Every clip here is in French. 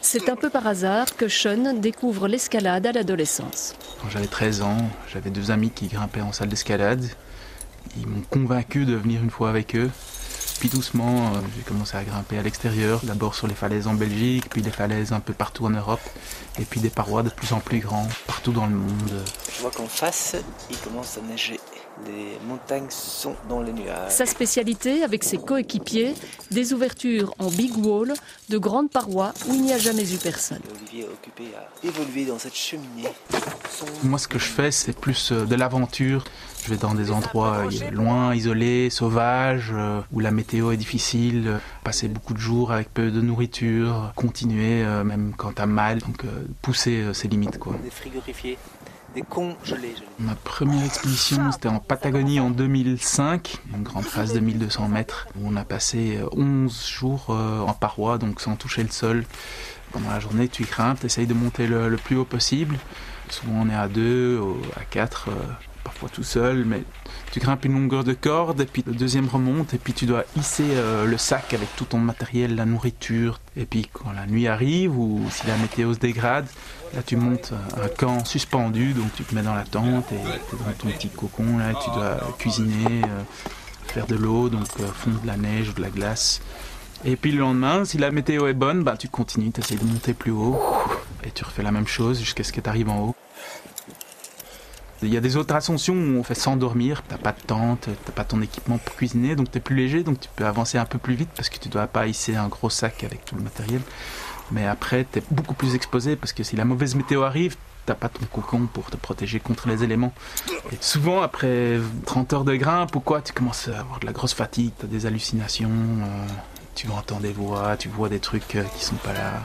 C'est un peu par hasard que Sean découvre l'escalade à l'adolescence. Quand j'avais 13 ans, j'avais deux amis qui grimpaient en salle d'escalade. Ils m'ont convaincu de venir une fois avec eux. Puis doucement, euh, j'ai commencé à grimper à l'extérieur, d'abord sur les falaises en Belgique, puis des falaises un peu partout en Europe, et puis des parois de plus en plus grandes partout dans le monde. Je vois qu'en face, il commence à neiger. Les montagnes sont dans les nuages. Sa spécialité, avec ses coéquipiers, des ouvertures en big wall, de grandes parois où il n'y a jamais eu personne. Olivier est occupé à évoluer dans cette cheminée. Moi, ce que je fais, c'est plus euh, de l'aventure. Je vais dans des endroits euh, loin, isolés, sauvages, euh, où la météo est difficile, passer beaucoup de jours avec peu de nourriture, continuer même quand t'as mal, donc pousser ses limites quoi. Des frigorifiés, Ma première expédition, c'était en Patagonie en 2005, une grande phase de 1200 mètres, où on a passé euh, 11 jours euh, en paroi, donc sans toucher le sol. Pendant la journée, tu grimpes, tu essayes de monter le, le plus haut possible. Souvent, on est à deux, au- à quatre, euh, parfois tout seul, mais tu grimpes une longueur de corde, et puis le deuxième remonte, et puis tu dois hisser euh, le sac avec tout ton matériel, la nourriture. Et puis quand la nuit arrive, ou si la météo se dégrade, là tu montes un camp suspendu, donc tu te mets dans la tente, et tu es dans ton petit cocon, là, et tu dois cuisiner, euh, faire de l'eau, donc euh, fondre de la neige ou de la glace. Et puis le lendemain, si la météo est bonne, bah, tu continues, tu essaies de monter plus haut, et tu refais la même chose jusqu'à ce que tu arrives en haut. Il y a des autres ascensions où on fait sans dormir, t'as pas de tente, t'as pas ton équipement pour cuisiner, donc t'es plus léger, donc tu peux avancer un peu plus vite parce que tu dois pas hisser un gros sac avec tout le matériel. Mais après, t'es beaucoup plus exposé parce que si la mauvaise météo arrive, t'as pas ton cocon pour te protéger contre les éléments. Et souvent, après 30 heures de grimpe ou quoi, tu commences à avoir de la grosse fatigue, t'as des hallucinations, euh, tu entends des voix, tu vois des trucs euh, qui sont pas là.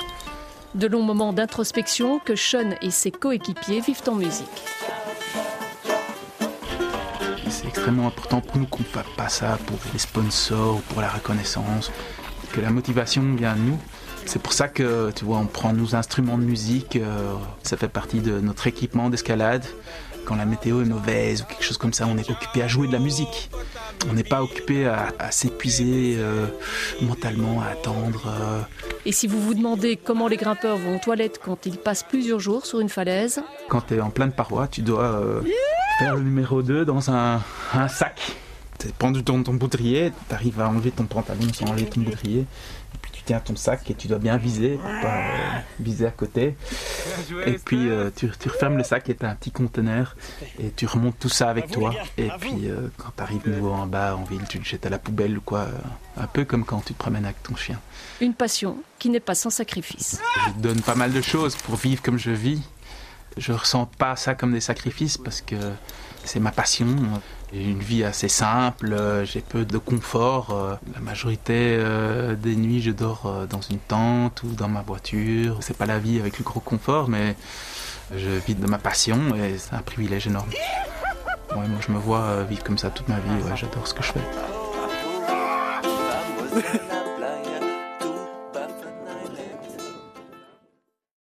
De longs moments d'introspection que Sean et ses coéquipiers vivent en musique. C'est extrêmement important pour nous qu'on ne fasse pas ça pour les sponsors ou pour la reconnaissance, que la motivation vient de nous. C'est pour ça que, tu vois, on prend nos instruments de musique, euh, ça fait partie de notre équipement d'escalade. Quand la météo est mauvaise ou quelque chose comme ça, on est occupé à jouer de la musique. On n'est pas occupé à, à s'épuiser euh, mentalement, à attendre. euh. Et si vous vous demandez comment les grimpeurs vont aux toilettes quand ils passent plusieurs jours sur une falaise, Quand tu es en pleine paroi, tu dois faire le numéro 2 dans un, un sac. Tu es pendu dans ton baudrier, tu arrives à enlever ton pantalon sans enlever ton baudrier. Et puis tu tiens ton sac et tu dois bien viser, pour pas euh, viser à côté. Et puis euh, tu, tu refermes le sac et tu as un petit conteneur et tu remontes tout ça avec toi. Et puis euh, quand tu arrives nouveau en bas en ville, tu le jettes à la poubelle ou quoi. un peu comme quand tu te promènes avec ton chien. une passion qui n'est pas sans sacrifice. Je donne pas mal de choses pour vivre comme je vis. Je ressens pas ça comme des sacrifices parce que c'est ma passion. J'ai une vie assez simple, euh, j'ai peu de confort. euh, La majorité euh, des nuits, je dors dans une tente ou dans ma voiture. C'est pas la vie avec le gros confort, mais je vis de ma passion et c'est un privilège énorme. Ouais, moi, je me vois vivre comme ça toute ma vie. J'adore ce que je fais.